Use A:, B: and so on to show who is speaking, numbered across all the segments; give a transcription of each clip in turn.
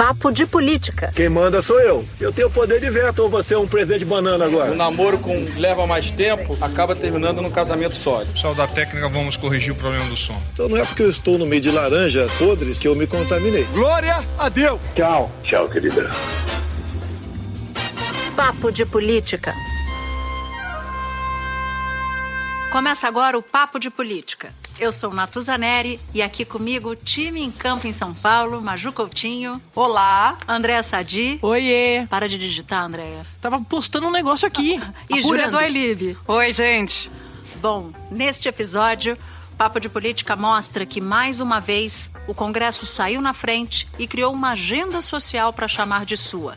A: Papo de Política.
B: Quem manda sou eu. Eu tenho poder de veto ou você é um presente de banana agora?
C: O namoro com leva mais tempo acaba terminando num casamento sólido.
D: Pessoal da técnica, vamos corrigir o problema do som.
B: Então não é porque eu estou no meio de laranjas podres que eu me contaminei.
C: Glória a Deus!
B: Tchau. Tchau, querida.
A: Papo de Política.
E: Começa agora o Papo de Política. Eu sou Natuza Neri e aqui comigo, time em campo em São Paulo, Maju Coutinho.
F: Olá.
E: Andréa Sadi.
G: Oiê.
E: Para de digitar, Andréa.
G: Tava postando um negócio aqui.
E: e Júlia Doilib.
F: Oi, gente.
E: Bom, neste episódio, Papo de Política mostra que, mais uma vez, o Congresso saiu na frente e criou uma agenda social para chamar de sua.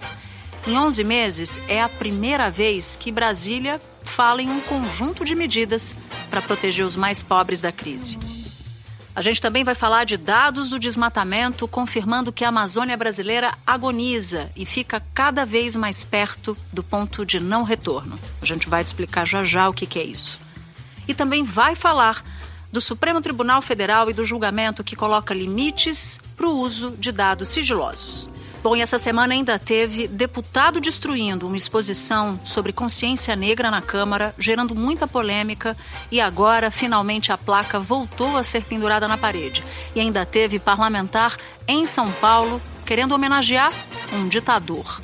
E: Em 11 meses, é a primeira vez que Brasília fala em um conjunto de medidas para proteger os mais pobres da crise. A gente também vai falar de dados do desmatamento, confirmando que a Amazônia brasileira agoniza e fica cada vez mais perto do ponto de não retorno. A gente vai te explicar já já o que, que é isso. E também vai falar do Supremo Tribunal Federal e do julgamento que coloca limites para o uso de dados sigilosos. Bom, e essa semana ainda teve deputado destruindo uma exposição sobre consciência negra na Câmara, gerando muita polêmica, e agora finalmente a placa voltou a ser pendurada na parede. E ainda teve parlamentar em São Paulo querendo homenagear um ditador.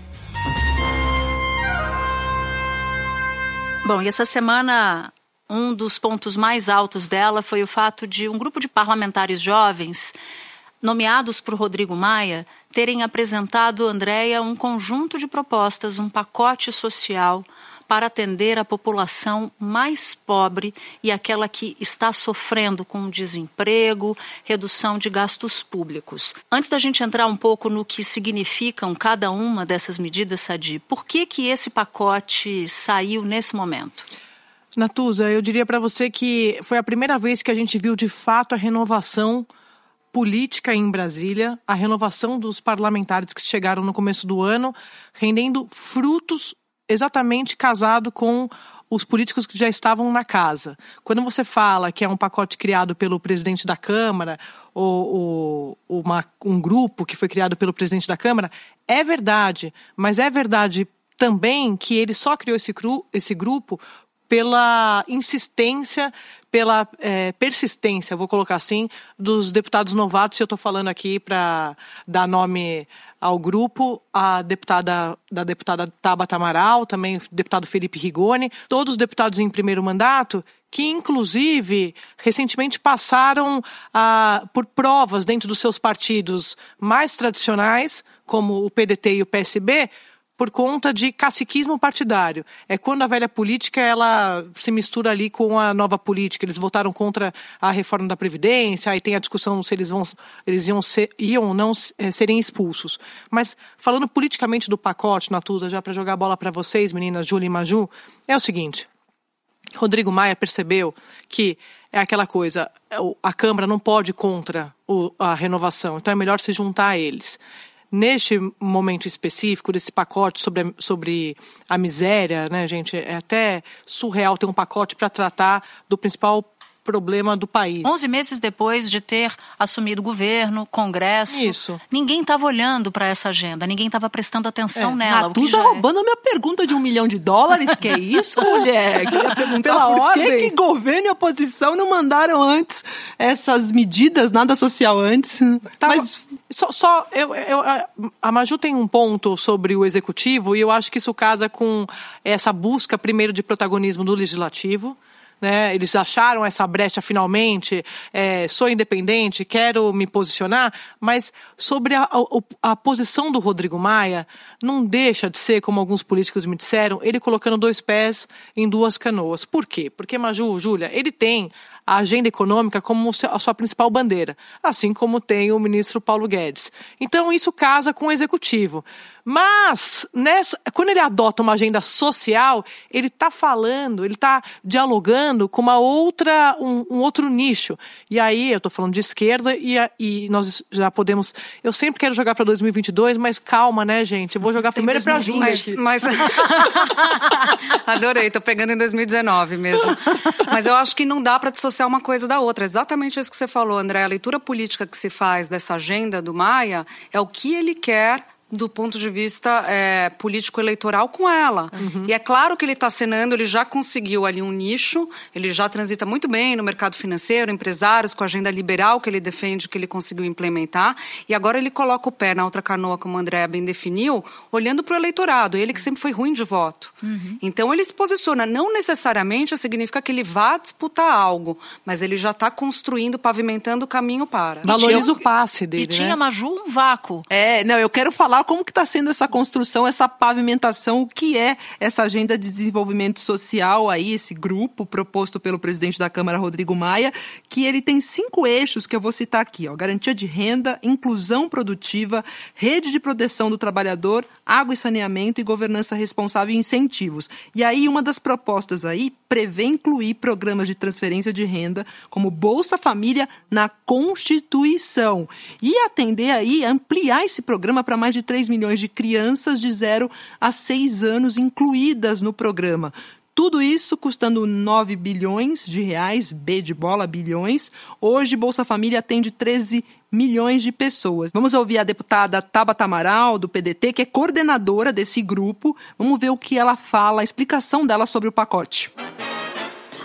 E: Bom, e essa semana um dos pontos mais altos dela foi o fato de um grupo de parlamentares jovens, nomeados por Rodrigo Maia, terem apresentado, Andréia, um conjunto de propostas, um pacote social para atender a população mais pobre e aquela que está sofrendo com desemprego, redução de gastos públicos. Antes da gente entrar um pouco no que significam cada uma dessas medidas, Sadi, por que, que esse pacote saiu nesse momento?
G: Natuza, eu diria para você que foi a primeira vez que a gente viu de fato a renovação política em Brasília, a renovação dos parlamentares que chegaram no começo do ano, rendendo frutos exatamente casado com os políticos que já estavam na casa. Quando você fala que é um pacote criado pelo presidente da Câmara ou, ou uma, um grupo que foi criado pelo presidente da Câmara, é verdade, mas é verdade também que ele só criou esse, cru, esse grupo pela insistência, pela é, persistência, vou colocar assim, dos deputados novatos. Eu estou falando aqui para dar nome ao grupo, a deputada da deputada Tabata Amaral, também o deputado Felipe Rigoni, todos os deputados em primeiro mandato que inclusive recentemente passaram ah, por provas dentro dos seus partidos mais tradicionais, como o PDT e o PSB, por conta de caciquismo partidário. É quando a velha política ela se mistura ali com a nova política. Eles votaram contra a reforma da Previdência, aí tem a discussão se eles, vão, eles iam, ser, iam ou não é, serem expulsos. Mas falando politicamente do pacote, Natuza, já para jogar a bola para vocês, meninas, Júlia e Maju, é o seguinte. Rodrigo Maia percebeu que é aquela coisa, a Câmara não pode contra a renovação, então é melhor se juntar a eles neste momento específico, desse pacote sobre a, sobre a miséria, né, gente? É até surreal ter um pacote para tratar do principal problema do país.
E: 11 meses depois de ter assumido governo, Congresso.
G: Isso.
E: Ninguém estava olhando para essa agenda, ninguém estava prestando atenção é. nela.
F: Natuza já... É. roubando a minha pergunta de um milhão de dólares. que é isso, mulher? Queria perguntar
G: Pela
F: por
G: ordem.
F: que, que governo e oposição não mandaram antes essas medidas, nada social antes.
G: Tá, Mas só, só eu, eu, a Maju tem um ponto sobre o executivo e eu acho que isso casa com essa busca primeiro de protagonismo do legislativo né? Eles acharam essa brecha finalmente, é, sou independente, quero me posicionar, mas sobre a, a, a, posição do Rodrigo Maia, não deixa de ser, como alguns políticos me disseram, ele colocando dois pés em duas canoas. Por quê? Porque, Maju, Júlia, ele tem a agenda econômica como a sua principal bandeira, assim como tem o ministro Paulo Guedes. Então, isso casa com o executivo. Mas, nessa, quando ele adota uma agenda social, ele está falando, ele está dialogando com uma outra, um, um, outro nicho. E aí, eu estou falando de esquerda e, e, nós já podemos. Eu sempre quero jogar para 2022, mas calma, né, gente? Eu vou jogar Tem primeiro para a
F: Mas, mas... Adorei, estou pegando em 2019 mesmo. Mas eu acho que não dá para dissociar
H: dissociar uma coisa da outra. Exatamente isso que você falou, André. A leitura política que se faz dessa agenda do Maia é o que ele quer do ponto de vista é, político-eleitoral com ela. Uhum. E é claro que ele está acenando, ele já conseguiu ali um nicho, ele já transita muito bem no mercado financeiro, empresários, com a agenda liberal que ele defende, que ele conseguiu implementar. E agora ele coloca o pé na outra canoa, como o André bem definiu, olhando para o eleitorado, ele que sempre foi ruim de voto. Uhum. Então ele se posiciona, não necessariamente significa que ele vá disputar algo, mas ele já está construindo, pavimentando o caminho para.
G: Valoriza o passe dele.
E: E tinha,
G: né?
E: Maju, um vácuo.
F: É, não, eu quero falar como que está sendo essa construção, essa pavimentação, o que é essa agenda de desenvolvimento social aí, esse grupo proposto pelo presidente da Câmara, Rodrigo Maia, que ele tem cinco eixos que eu vou citar aqui, ó, garantia de renda, inclusão produtiva, rede de proteção do trabalhador, água e saneamento e governança responsável e incentivos. E aí uma das propostas aí prevê incluir programas de transferência de renda como Bolsa Família na Constituição e atender aí ampliar esse programa para mais de 3 milhões de crianças de 0 a 6 anos incluídas no programa. Tudo isso custando 9 bilhões de reais, B de bola, bilhões. Hoje, Bolsa Família atende 13 milhões de pessoas. Vamos ouvir a deputada Tabata Amaral, do PDT, que é coordenadora desse grupo. Vamos ver o que ela fala, a explicação dela sobre o pacote.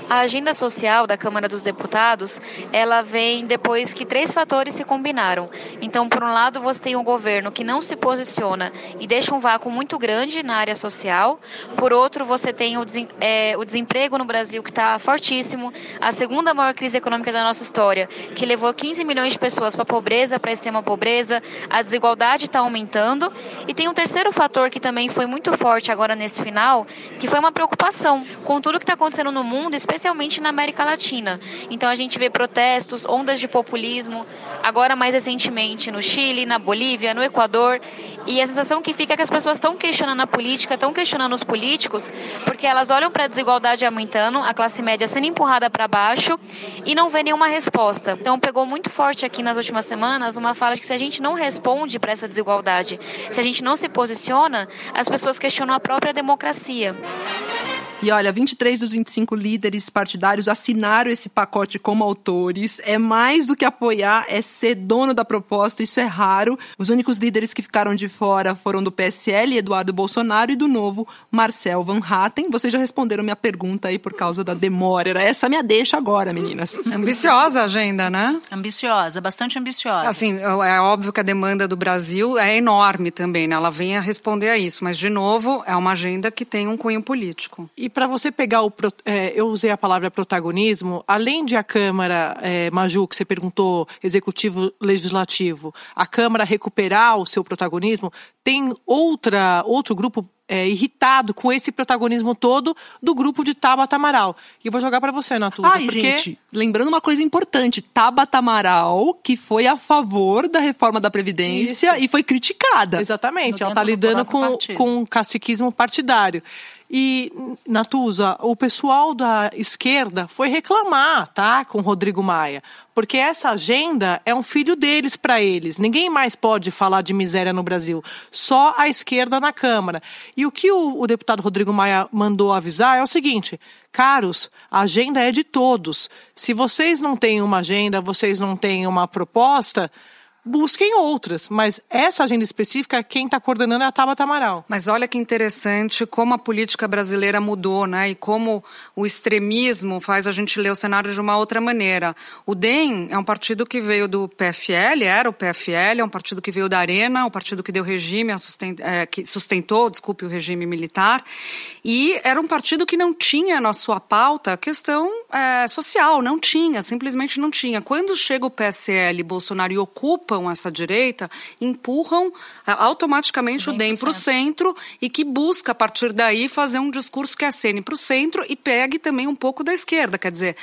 I: A agenda social da Câmara dos Deputados, ela vem depois que três fatores se combinaram. Então, por um lado, você tem um governo que não se posiciona e deixa um vácuo muito grande na área social. Por outro, você tem o, é, o desemprego no Brasil que está fortíssimo, a segunda maior crise econômica da nossa história, que levou 15 milhões de pessoas para a pobreza, para a extrema pobreza, a desigualdade está aumentando. E tem um terceiro fator que também foi muito forte agora nesse final, que foi uma preocupação com tudo que está acontecendo no mundo, especialmente especialmente na América Latina. Então a gente vê protestos, ondas de populismo, agora mais recentemente no Chile, na Bolívia, no Equador. E a sensação que fica é que as pessoas estão questionando a política, estão questionando os políticos, porque elas olham para a desigualdade aumentando, a classe média sendo empurrada para baixo e não vê nenhuma resposta. Então pegou muito forte aqui nas últimas semanas uma fala de que se a gente não responde para essa desigualdade, se a gente não se posiciona, as pessoas questionam a própria democracia.
F: E olha, 23 dos 25 líderes partidários assinaram esse pacote como autores. É mais do que apoiar, é ser dono da proposta, isso é raro. Os únicos líderes que ficaram de fora foram do PSL, Eduardo Bolsonaro, e do novo, Marcel Van Hatten. Vocês já responderam minha pergunta aí por causa da demora. Era essa minha deixa agora, meninas.
H: Ambiciosa a agenda, né?
E: Ambiciosa, bastante ambiciosa.
H: Assim, é óbvio que a demanda do Brasil é enorme também, né? Ela vem a responder a isso, mas, de novo, é uma agenda que tem um cunho político.
G: E para você pegar o. É, eu usei a palavra protagonismo, além de a Câmara, é, Maju, que você perguntou, executivo legislativo, a Câmara recuperar o seu protagonismo, tem outra, outro grupo é, irritado com esse protagonismo todo do grupo de Tabata Amaral. E eu vou jogar para você, Natuza.
F: Ai, porque... gente, lembrando uma coisa importante, Tabata Amaral, que foi a favor da reforma da Previdência Isso. e foi criticada.
G: Exatamente, ela está lidando com, com um caciquismo partidário. E, Natuza, o pessoal da esquerda foi reclamar, tá, com Rodrigo Maia, porque essa agenda é um filho deles para eles. Ninguém mais pode falar de miséria no Brasil, só a esquerda na Câmara. E o que o, o deputado Rodrigo Maia mandou avisar é o seguinte: caros, a agenda é de todos. Se vocês não têm uma agenda, vocês não têm uma proposta, busquem outras. Mas essa agenda específica, quem está coordenando é a Tabata Amaral.
H: Mas olha que interessante como a política brasileira mudou, né? E como o extremismo faz a gente ler o cenário de uma outra maneira. O DEM é um partido que veio do PFL, era o PFL, é um partido que veio da Arena, um partido que deu regime, é, que sustentou, desculpe, o regime militar. E era um partido que não tinha na sua pauta questão é, social, não tinha, simplesmente não tinha. Quando chega o PSL, Bolsonaro e ocupa ocupam essa direita empurram é, automaticamente o DEM para o centro e que busca, a partir daí, fazer um discurso que acene para o centro e pegue também um pouco da esquerda. Quer dizer,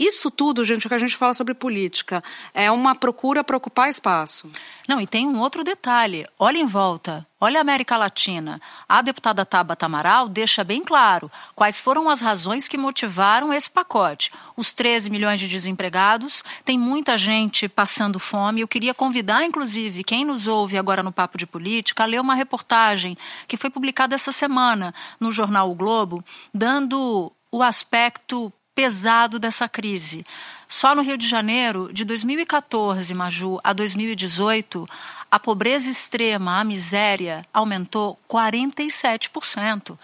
H: isso tudo, gente, que a gente fala sobre política. É uma procura para ocupar espaço.
E: Não, e tem um outro detalhe. Olha em volta. Olha a América Latina. A deputada Tabata Amaral deixa bem claro quais foram as razões que motivaram esse pacote. Os 13 milhões de desempregados, tem muita gente passando fome. Eu queria convidar, inclusive, quem nos ouve agora no Papo de Política, a ler uma reportagem que foi publicada essa semana no jornal O Globo, dando o aspecto pesado dessa crise. Só no Rio de Janeiro, de 2014, Maju, a 2018, a pobreza extrema, a miséria, aumentou 47%.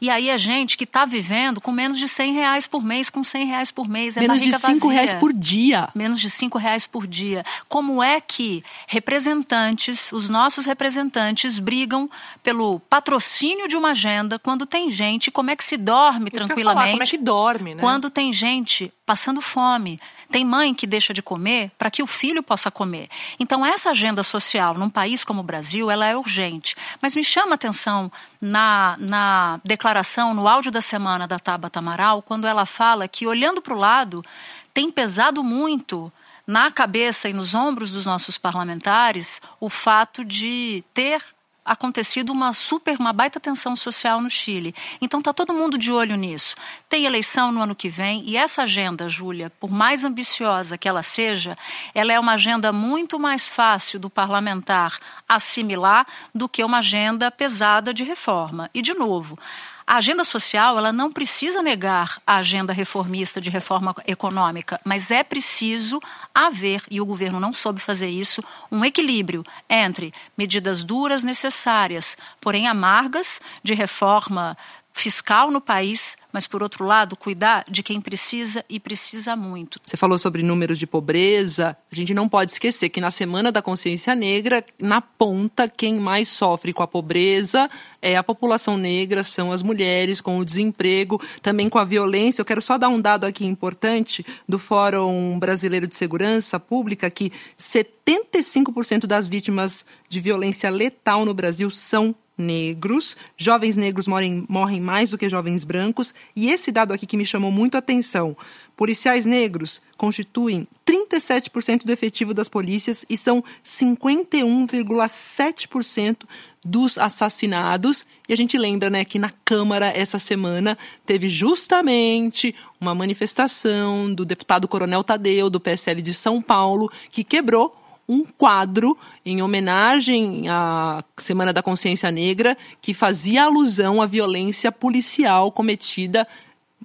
E: E aí é gente que está vivendo com menos de 100 reais por mês, com 100 reais por mês. É
F: menos de 5 reais por dia.
E: Menos de 5 reais por dia. Como é que representantes, os nossos representantes, brigam pelo patrocínio de uma agenda quando tem gente, como é que se dorme
G: Isso
E: tranquilamente?
G: Falar, como é que dorme, né?
E: Quando tem gente passando fome. Tem mãe que deixa de comer para que o filho possa comer. Então, essa agenda social num país como o Brasil, ela é urgente. Mas me chama a atenção na, na declaração, no áudio da semana da Tabata Amaral, quando ela fala que, olhando para o lado, tem pesado muito na cabeça e nos ombros dos nossos parlamentares o fato de ter acontecido uma super, uma baita tensão social no Chile. Então está todo mundo de olho nisso. Tem eleição no ano que vem e essa agenda, Júlia, por mais ambiciosa que ela seja, ela é uma agenda muito mais fácil do parlamentar assimilar do que uma agenda pesada de reforma. E de novo, a agenda social ela não precisa negar a agenda reformista de reforma econômica, mas é preciso haver, e o governo não soube fazer isso, um equilíbrio entre medidas duras necessárias, porém amargas, de reforma fiscal no país, mas por outro lado, cuidar de quem precisa e precisa muito.
F: Você falou sobre números de pobreza. A gente não pode esquecer que na Semana da Consciência Negra, na ponta, quem mais sofre com a pobreza é a população negra, são as mulheres, com o desemprego, também com a violência. Eu quero só dar um dado aqui importante do Fórum Brasileiro de Segurança Pública, que 75% das vítimas de violência letal no Brasil são negros, jovens negros morrem, morrem mais do que jovens brancos, e esse dado aqui que me chamou muito a atenção: policiais negros constituem 37% do efetivo das polícias e são 51,7% dos assassinados. E a gente lembra né, que na Câmara, essa semana, teve justamente uma manifestação do deputado Coronel Tadeu, do PSL de São Paulo, que quebrou um quadro em homenagem à Semana da Consciência Negra que fazia alusão à violência policial cometida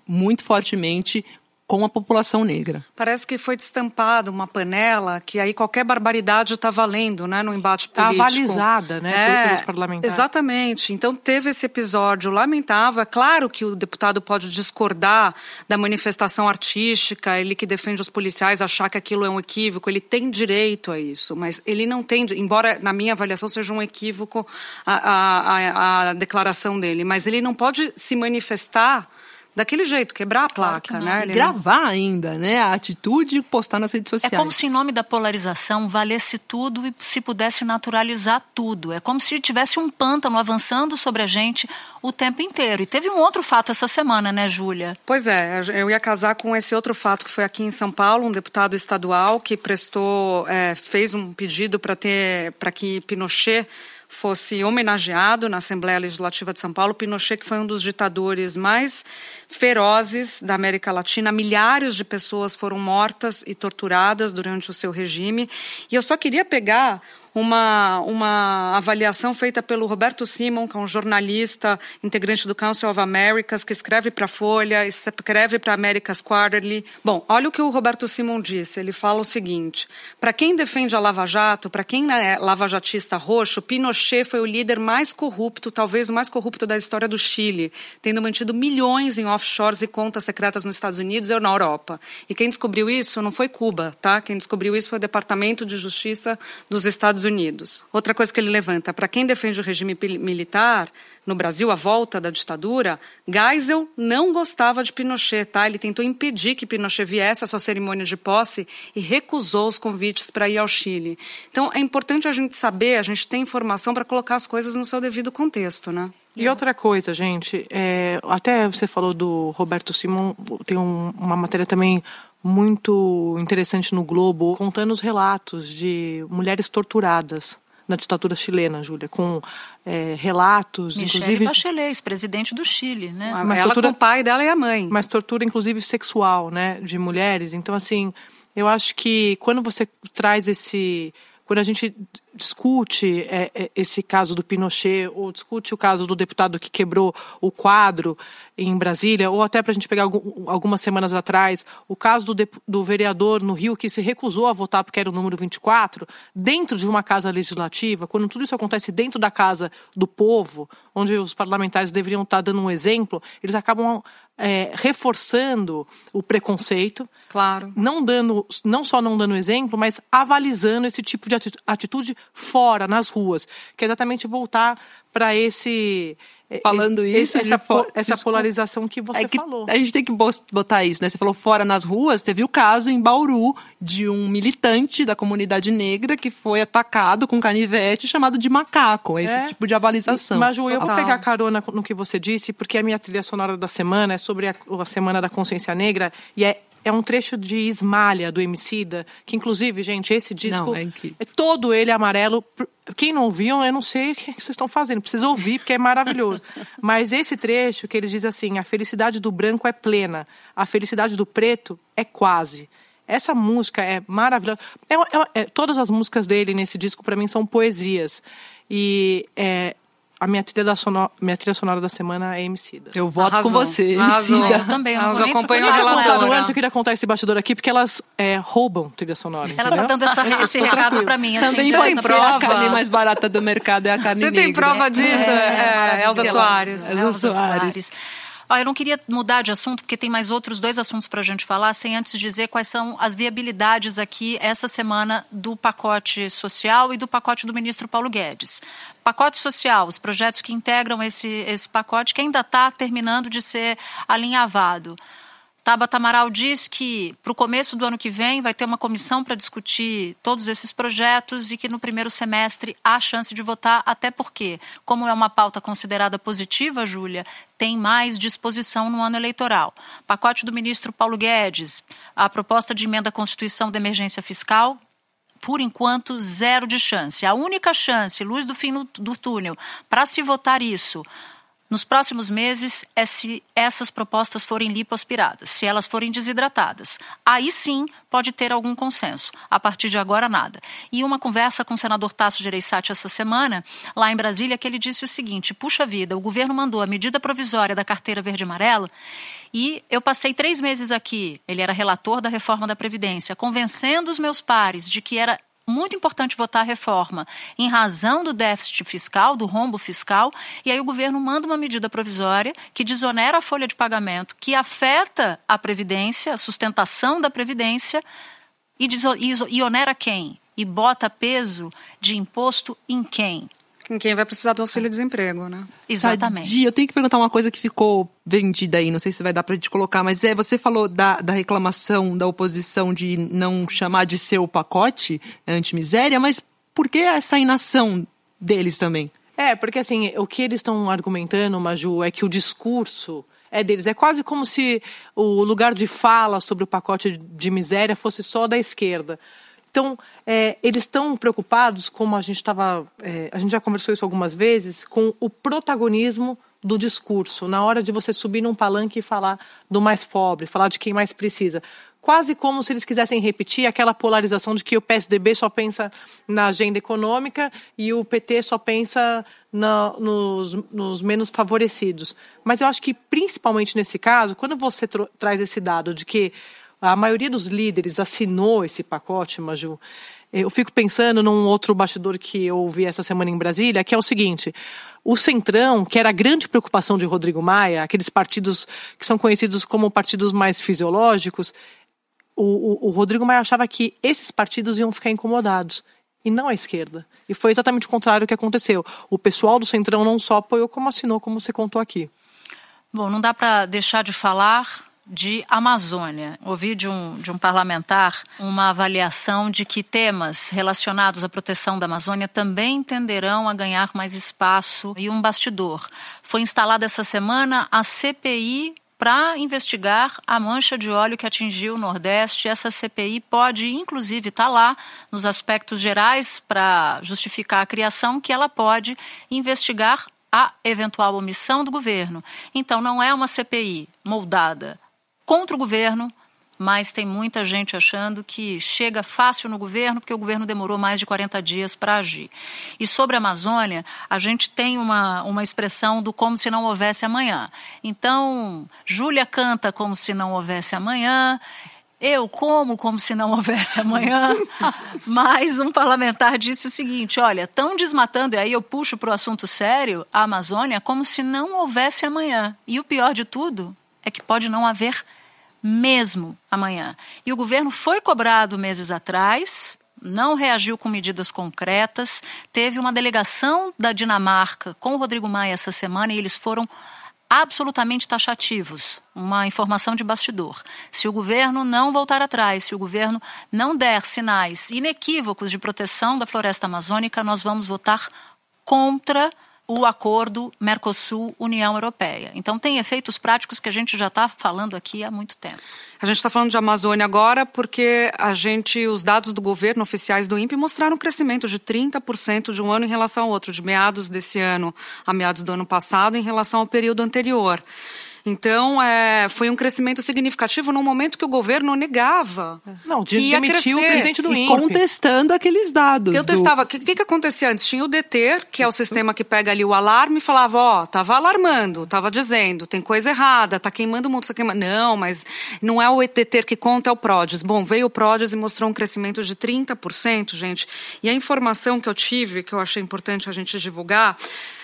F: muito fortemente com a população negra.
H: Parece que foi destampado uma panela que aí qualquer barbaridade está valendo, né, no embate
G: tá
H: político.
G: Está avalizada, né, é, pelos parlamentares.
H: Exatamente. Então teve esse episódio lamentável. É claro que o deputado pode discordar da manifestação artística, ele que defende os policiais achar que aquilo é um equívoco, ele tem direito a isso, mas ele não tem, embora na minha avaliação seja um equívoco a, a, a, a declaração dele, mas ele não pode se manifestar daquele jeito, quebrar a placa,
F: claro
H: né?
F: E gravar ainda, né? A atitude e postar nas redes sociais.
E: É como se em nome da polarização valesse tudo e se pudesse naturalizar tudo. É como se tivesse um pântano avançando sobre a gente o tempo inteiro. E teve um outro fato essa semana, né, Júlia?
H: Pois é, eu ia casar com esse outro fato que foi aqui em São Paulo, um deputado estadual que prestou, é, fez um pedido para ter, para que Pinochet fosse homenageado na Assembleia Legislativa de São Paulo. Pinochet, que foi um dos ditadores mais ferozes da América Latina, milhares de pessoas foram mortas e torturadas durante o seu regime. E eu só queria pegar uma, uma avaliação feita pelo Roberto Simon, que é um jornalista, integrante do Council of Americas, que escreve para a Folha, escreve para America's Quarterly. Bom, olha o que o Roberto Simon disse. Ele fala o seguinte: para quem defende a Lava Jato, para quem é lavajatista roxo, Pinochet foi o líder mais corrupto, talvez o mais corrupto da história do Chile, tendo mantido milhões em offshores e contas secretas nos Estados Unidos e na Europa. E quem descobriu isso não foi Cuba, tá? Quem descobriu isso foi o Departamento de Justiça dos Estados Estados Unidos. Outra coisa que ele levanta, para quem defende o regime militar, no Brasil, a volta da ditadura, Geisel não gostava de Pinochet, tá? Ele tentou impedir que Pinochet viesse à sua cerimônia de posse e recusou os convites para ir ao Chile. Então, é importante a gente saber, a gente ter informação para colocar as coisas no seu devido contexto, né?
G: E outra coisa, gente, é, até você falou do Roberto Simon, tem um, uma matéria também muito interessante no Globo, contando os relatos de mulheres torturadas na ditadura chilena, Júlia, com é, relatos,
E: Michelle
G: inclusive...
E: Bachelet, presidente do Chile, né?
H: Mas ela tortura, com o pai dela e a mãe.
G: Mas tortura, inclusive, sexual, né, de mulheres. Então, assim, eu acho que quando você traz esse quando a gente discute é, é, esse caso do Pinochet, ou discute o caso do deputado que quebrou o quadro em Brasília, ou até para a gente pegar algum, algumas semanas atrás, o caso do, do, vereador no Rio que se recusou a votar porque era o número 24, dentro de uma casa legislativa, quando tudo isso acontece dentro da casa do povo, onde os parlamentares deveriam estar dando um exemplo, eles acabam é, reforçando o preconceito,
H: claro,
G: não dando, não só não dando exemplo, mas avalizando esse tipo de atitude fora, nas ruas, que é exatamente voltar para esse
F: Falando isso,
G: essa, po essa polarização que você é que falou.
F: A gente tem que botar isso, né? Você falou fora nas ruas, teve o caso em Bauru de um militante da comunidade negra que foi atacado com canivete chamado de macaco. Esse é. tipo de avalização.
G: Mas, Ju, eu vou pegar carona no que você disse, porque a minha trilha sonora da semana é sobre a, a Semana da Consciência Negra e é é um trecho de Esmalha, do Emicida, que inclusive, gente, esse disco não, é, é, todo ele amarelo. Quem não ouviu, eu não sei o que vocês estão fazendo, precisa ouvir, porque é maravilhoso. Mas esse trecho que ele diz assim: a felicidade do branco é plena, a felicidade do preto é quase. Essa música é maravilhosa. É, é, é todas as músicas dele nesse disco, para mim, são poesias. E é, a minha trilha, sonora, minha trilha sonora da semana é Emicida.
F: Eu voto Arrasou. com você, Emicida.
E: Eu também, eu
H: não acompanho a relatora.
G: Antes eu queria contar esse bastidor aqui, porque elas é, roubam trilha sonora.
E: Ela tá dando essa, esse recado pra mim.
F: Assim, também ser prova. a carne mais barata do mercado, é a carne
H: Você
F: negra.
H: tem prova disso? É, é, é Elza Soares.
F: Elza Soares.
E: Eu não queria mudar de assunto, porque tem mais outros dois assuntos para a gente falar, sem antes dizer quais são as viabilidades aqui essa semana do pacote social e do pacote do ministro Paulo Guedes. Pacote social, os projetos que integram esse, esse pacote, que ainda está terminando de ser alinhavado. Tabata Amaral diz que para o começo do ano que vem vai ter uma comissão para discutir todos esses projetos e que no primeiro semestre há chance de votar, até porque, como é uma pauta considerada positiva, Júlia, tem mais disposição no ano eleitoral. Pacote do ministro Paulo Guedes, a proposta de emenda à Constituição da emergência fiscal, por enquanto, zero de chance. A única chance, luz do fim do túnel, para se votar isso nos próximos meses é se essas propostas forem lipoaspiradas, se elas forem desidratadas. Aí sim pode ter algum consenso. A partir de agora, nada. E uma conversa com o senador Tasso Gereissati essa semana, lá em Brasília, que ele disse o seguinte: puxa vida, o governo mandou a medida provisória da carteira verde-amarela e eu passei três meses aqui, ele era relator da reforma da Previdência, convencendo os meus pares de que era muito importante votar a reforma em razão do déficit fiscal, do rombo fiscal, e aí o governo manda uma medida provisória que desonera a folha de pagamento, que afeta a Previdência, a sustentação da Previdência, e, e onera quem? E bota peso de imposto em quem?
H: Em quem vai precisar do auxílio-desemprego, né?
E: Exatamente.
F: Sadia, eu tenho que perguntar uma coisa que ficou vendida aí, não sei se vai dar pra gente colocar, mas é, você falou da, da reclamação da oposição de não chamar de seu pacote anti-miséria, mas por que essa inação deles também?
G: É, porque assim, o que eles estão argumentando, Maju, é que o discurso é deles. É quase como se o lugar de fala sobre o pacote de miséria fosse só da esquerda. Então, é, eles estão preocupados, como a gente estava. É, a gente já conversou isso algumas vezes, com o protagonismo do discurso, na hora de você subir num palanque e falar do mais pobre, falar de quem mais precisa. Quase como se eles quisessem repetir aquela polarização de que o PSDB só pensa na agenda econômica e o PT só pensa na, nos, nos, menos favorecidos. Mas eu acho que, principalmente nesse caso, quando você traz esse dado de que a maioria dos líderes assinou esse pacote, Maju. Eu fico pensando num outro bastidor que eu ouvi essa semana em Brasília, que é o seguinte: o Centrão, que era a grande preocupação de Rodrigo Maia, aqueles partidos que são conhecidos como partidos mais fisiológicos, o, o, o Rodrigo Maia achava que esses partidos iam ficar incomodados e não a esquerda. E foi exatamente o contrário que aconteceu. O pessoal do Centrão não só apoiou, como assinou, como você contou aqui.
E: Bom, não dá para deixar de falar de Amazônia. Ouvi de um, de um parlamentar uma avaliação de que temas relacionados à proteção da Amazônia também tenderão a ganhar mais espaço e um bastidor. Foi instalada essa semana a CPI para investigar a mancha de óleo que atingiu o Nordeste. Essa CPI pode, inclusive, estar tá lá nos aspectos gerais para justificar a criação, que ela pode investigar a eventual omissão do governo. Então, não é uma CPI moldada contra o governo, mas tem muita gente achando que chega fácil no governo porque o governo demorou mais de 40 dias para agir. E sobre a Amazônia, a gente tem uma, uma expressão do como se não houvesse amanhã. Então, Júlia canta como se não houvesse amanhã. Eu como como se não houvesse amanhã, mas um parlamentar disse o seguinte: olha, estão desmatando, e aí eu puxo para o assunto sério, a Amazônia como se não houvesse amanhã. E o pior de tudo é que pode não haver mesmo amanhã. E o governo foi cobrado meses atrás, não reagiu com medidas concretas, teve uma delegação da Dinamarca com o Rodrigo Maia essa semana e eles foram absolutamente taxativos, uma informação de bastidor. Se o governo não voltar atrás, se o governo não der sinais inequívocos de proteção da floresta amazônica, nós vamos votar contra o acordo Mercosul-União Europeia. Então, tem efeitos práticos que a gente já está falando aqui há muito tempo.
H: A gente está falando de Amazônia agora porque a gente, os dados do governo oficiais do INPE mostraram um crescimento de 30% de um ano em relação ao outro, de meados desse ano a meados do ano passado em relação ao período anterior. Então, é, foi um crescimento significativo no momento que o governo negava.
G: Não, que ia demitiu crescer. o presidente do
F: e INPE. contestando aqueles dados.
H: Eu testava. O do... que, que, acontecia antes? Tinha o DETER, que é o sistema que pega ali o alarme e falava, ó, oh, tava alarmando, tava dizendo, tem coisa errada, tá queimando muito, tá queimando. Não, mas não é o DETER que conta, é o PRODES. Bom, veio o PRODES e mostrou um crescimento de 30%, gente. E a informação que eu tive, que eu achei importante a gente divulgar,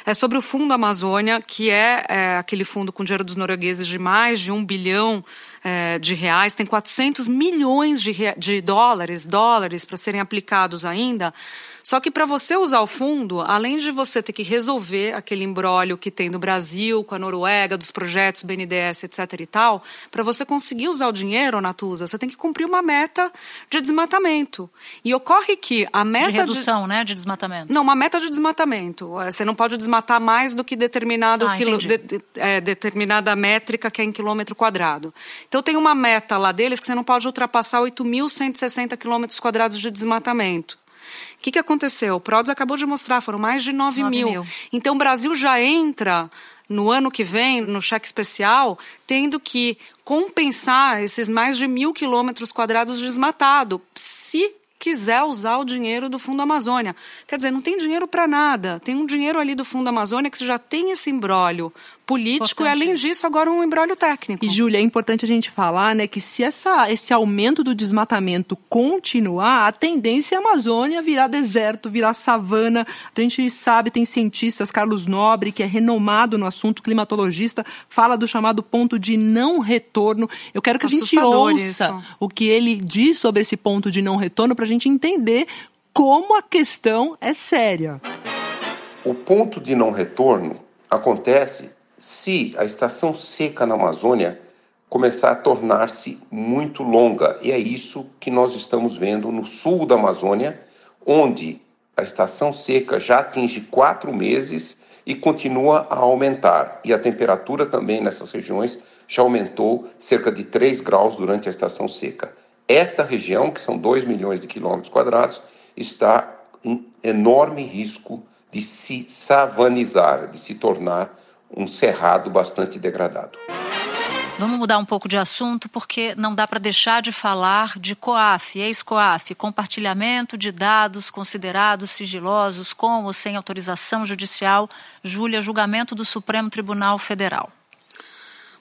H: é sobre o Fundo Amazônia, que é, é aquele fundo com dinheiro dos noruegueses de mais de um bilhão é, de reais, tem 400 milhões de, de dólares, dólares para serem aplicados ainda só que para você usar o fundo, além de você ter que resolver aquele embrólio que tem no Brasil, com a Noruega, dos projetos BNDES, etc. e tal, para você conseguir usar o dinheiro, Natuza, você tem que cumprir uma meta de desmatamento. E ocorre que a meta.
E: De redução, de... né? De desmatamento.
H: Não, uma meta de desmatamento. É, você não pode desmatar mais do que determinado
E: ah,
H: quilo... de... é, determinada métrica que é em quilômetro quadrado. Então tem uma meta lá deles que você não pode ultrapassar 8.160 quilômetros quadrados de desmatamento. O que, que aconteceu? O PRODES acabou de mostrar, foram mais de 9, 9 mil. mil. Então o Brasil já entra no ano que vem, no cheque especial, tendo que compensar esses mais de mil quilômetros quadrados desmatado, se quiser usar o dinheiro do Fundo Amazônia. Quer dizer, não tem dinheiro para nada. Tem um dinheiro ali do Fundo Amazônia que já tem esse embrólio político importante. e, além disso, agora um embrólio técnico.
F: E, Júlia, é importante a gente falar né, que se essa, esse aumento do desmatamento continuar, a tendência é a Amazônia virar deserto, virar savana. A gente sabe, tem cientistas, Carlos Nobre, que é renomado no assunto, climatologista, fala do chamado ponto de não retorno. Eu quero que a gente ouça isso. o que ele diz sobre esse ponto de não retorno para a gente entender como a questão é séria.
J: O ponto de não retorno acontece se a estação seca na Amazônia começar a tornar-se muito longa. E é isso que nós estamos vendo no sul da Amazônia, onde a estação seca já atinge quatro meses e continua a aumentar. E a temperatura também nessas regiões já aumentou cerca de 3 graus durante a estação seca. Esta região, que são 2 milhões de quilômetros quadrados, está em enorme risco de se savanizar, de se tornar um cerrado bastante degradado.
E: Vamos mudar um pouco de assunto, porque não dá para deixar de falar de COAF, ex-COAF, compartilhamento de dados considerados sigilosos com ou sem autorização judicial. Júlia, julgamento do Supremo Tribunal Federal.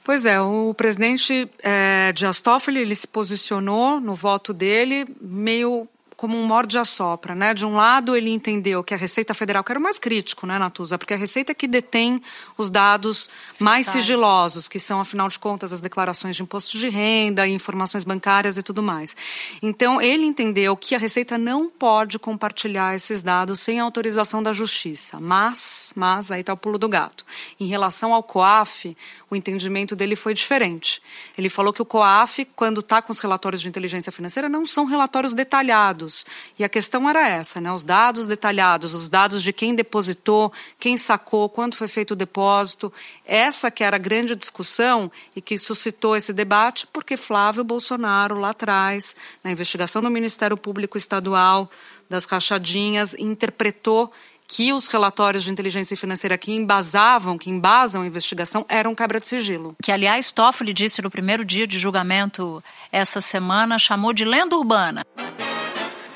H: Pois é, o presidente é, Dias Toffoli, ele se posicionou no voto dele meio como um morde a sopra, né? De um lado ele entendeu que a Receita Federal, que era o mais crítico, né, Natuza, porque a Receita é que detém os dados Fiscais. mais sigilosos, que são afinal de contas as declarações de imposto de renda, informações bancárias e tudo mais. Então ele entendeu que a Receita não pode compartilhar esses dados sem autorização da Justiça. Mas, mas aí está o pulo do gato. Em relação ao COAF, o entendimento dele foi diferente. Ele falou que o COAF, quando está com os relatórios de inteligência financeira, não são relatórios detalhados dados. E a questão era essa, né? Os dados detalhados, os dados de quem depositou, quem sacou, quanto foi feito o depósito. Essa que era a grande discussão e que suscitou esse debate, porque Flávio Bolsonaro, lá atrás, na investigação do Ministério Público Estadual, das rachadinhas, interpretou que os relatórios de inteligência financeira que embasavam, que embasam a investigação, eram quebra de sigilo.
E: Que, aliás, Toffoli disse no primeiro dia de julgamento essa semana, chamou de lenda urbana.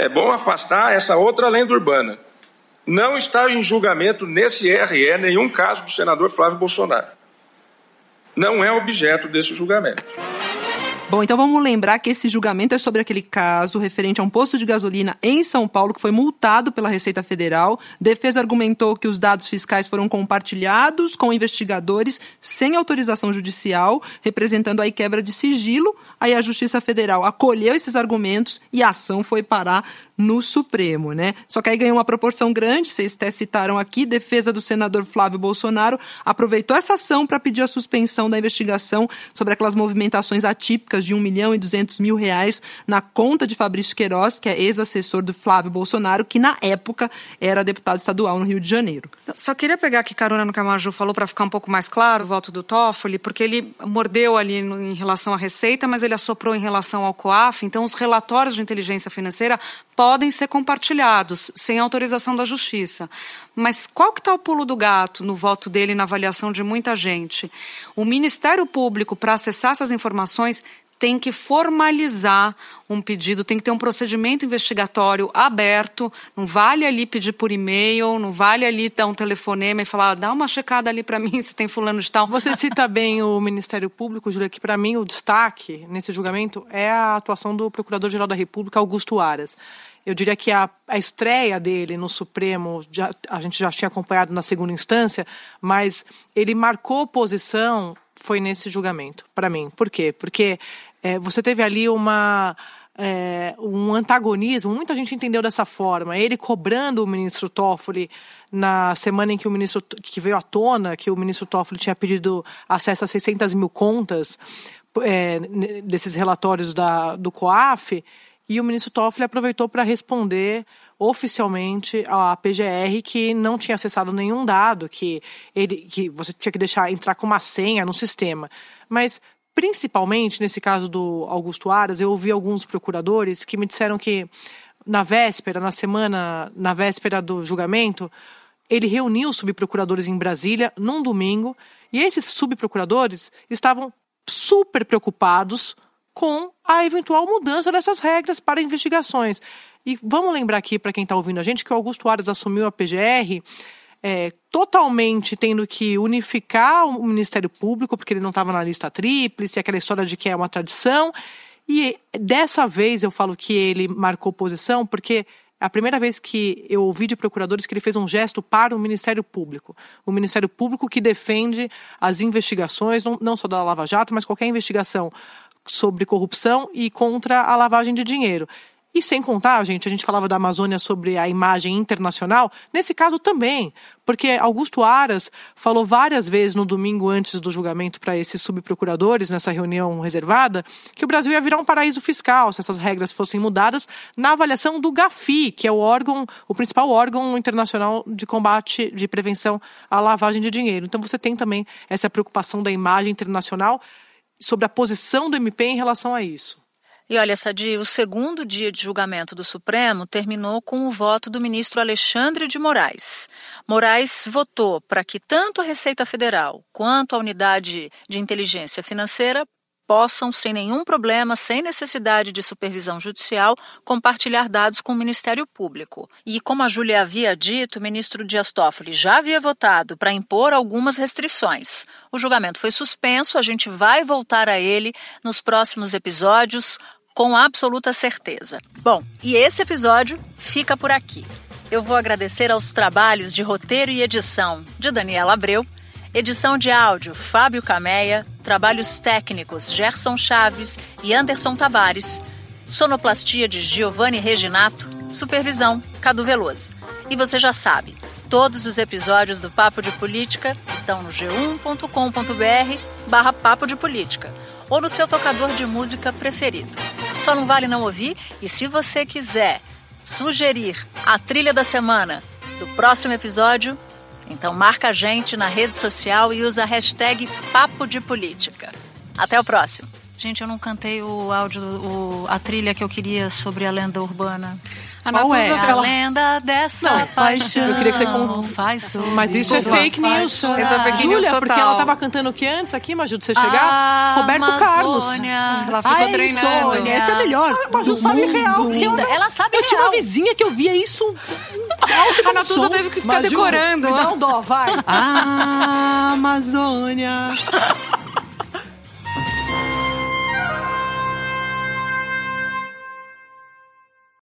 K: É bom afastar essa outra lenda urbana. Não está em julgamento nesse RE nenhum caso do senador Flávio Bolsonaro. Não é objeto desse julgamento.
F: Bom, então vamos lembrar que esse julgamento é sobre aquele caso referente a um posto de gasolina em São Paulo que foi multado pela Receita Federal. Defesa argumentou que os dados fiscais foram compartilhados com investigadores sem autorização judicial, representando aí quebra de sigilo. Aí a Justiça Federal acolheu esses argumentos e a ação foi parar no Supremo, né? Só que aí ganhou uma proporção grande, vocês até citaram aqui, defesa do senador Flávio Bolsonaro aproveitou essa ação para pedir a suspensão da investigação sobre aquelas movimentações atípicas de 1 milhão e 200 mil reais na conta de Fabrício Queiroz, que é ex-assessor do Flávio Bolsonaro, que na época era deputado estadual no Rio de Janeiro.
H: Só queria pegar aqui carona no que a Maju falou para ficar um pouco mais claro o voto do Toffoli, porque ele mordeu ali em relação à Receita, mas ele assoprou em relação ao COAF, então os relatórios de inteligência financeira podem ser compartilhados sem autorização da justiça. Mas qual que está o pulo do gato no voto dele na avaliação de muita gente? O Ministério Público, para acessar essas informações, tem que formalizar um pedido, tem que ter um procedimento investigatório aberto. Não vale ali pedir por e-mail, não vale ali dar um telefonema e falar, dá uma checada ali para mim se tem fulano de tal.
G: Você cita bem o Ministério Público, Júlia, que para mim o destaque nesse julgamento é a atuação do Procurador-Geral da República, Augusto Aras. Eu diria que a, a estreia dele no Supremo, já, a gente já tinha acompanhado na segunda instância, mas ele marcou posição foi nesse julgamento, para mim. Por quê? Porque é, você teve ali uma. É, um antagonismo, muita gente entendeu dessa forma. Ele cobrando o ministro Toffoli na semana em que o ministro que veio à tona que o ministro Toffoli tinha pedido acesso a 600 mil contas é, desses relatórios da, do COAF e o ministro Toffoli aproveitou para responder oficialmente à PGR que não tinha acessado nenhum dado, que ele que você tinha que deixar entrar com uma senha no sistema. Mas principalmente nesse caso do Augusto Aras, eu ouvi alguns procuradores que me disseram que na véspera, na semana, na véspera do julgamento, ele reuniu subprocuradores em Brasília num domingo, e esses subprocuradores estavam super preocupados com a eventual mudança dessas regras para investigações. E vamos lembrar aqui, para quem está ouvindo a gente, que o Augusto Aras assumiu a PGR é, totalmente tendo que unificar o Ministério Público, porque ele não estava na lista tríplice, aquela história de que é uma tradição. E dessa vez eu falo que ele marcou posição, porque a primeira vez que eu ouvi de procuradores que ele fez um gesto para o Ministério Público. O Ministério Público que defende as investigações, não só da Lava Jato, mas qualquer investigação sobre corrupção e contra a lavagem de dinheiro. E sem contar, gente, a gente falava da Amazônia sobre a imagem internacional, nesse caso também, porque Augusto Aras falou várias vezes no domingo antes do julgamento para esses subprocuradores, nessa reunião reservada, que o Brasil ia virar um paraíso fiscal se essas regras fossem mudadas na avaliação do GAFI, que é o órgão, o principal órgão internacional de combate, de prevenção à lavagem de dinheiro. Então você tem também essa preocupação da imagem internacional sobre a posição do MP em relação a isso.
E: E olha, Sadi, o segundo dia de julgamento do Supremo terminou com o voto do ministro Alexandre de Moraes. Moraes votou para que tanto a Receita Federal quanto a Unidade de Inteligência Financeira possam, sem nenhum problema, sem necessidade de supervisão judicial, compartilhar dados com o Ministério Público. E, como a Júlia havia dito, o ministro Dias Toffoli já havia votado para impor algumas restrições. O julgamento foi suspenso, a gente vai voltar a ele nos próximos episódios com absoluta certeza. Bom, e esse episódio fica por aqui. Eu vou agradecer aos trabalhos de roteiro e edição de Daniela Abreu, edição de áudio Fábio Cameia, trabalhos técnicos Gerson Chaves e Anderson Tavares, sonoplastia de Giovanni Reginato, supervisão Cadu Veloso. E você já sabe, todos os episódios do Papo de Política estão no g1.com.br barra Papo de Política ou no seu tocador de música preferido. Só não vale não ouvir e se você quiser sugerir a trilha da semana do próximo episódio, então marca a gente na rede social e usa a hashtag Papo de Política. Até o próximo. Gente, eu não cantei o áudio, o, a trilha que eu queria sobre a lenda urbana.
H: A
F: Qual é?
H: Natuza
E: A
H: fala-
E: lenda dessa
G: Não,
E: paixão.
G: eu queria que você con-
E: faz sorrir.
G: Mas isso é fake news.
H: Isso é fake news
G: Júlia, porque ela tava cantando o que antes aqui, Maju, de você
E: Ah,
G: chegar? Roberto Carlos.
E: Amazônia.
H: Ela ficou
F: Ai,
H: treinando.
F: Sônia, essa é a melhor.
G: Mas
F: do
G: não sabe
F: mundo.
G: real,
E: Linda. Ela sabe
F: Eu tinha uma
E: real.
F: vizinha que eu via isso.
H: A Natuza teve que ficar
G: Maju,
H: decorando.
G: Me dá um dó, vai.
F: Ah, Amazônia.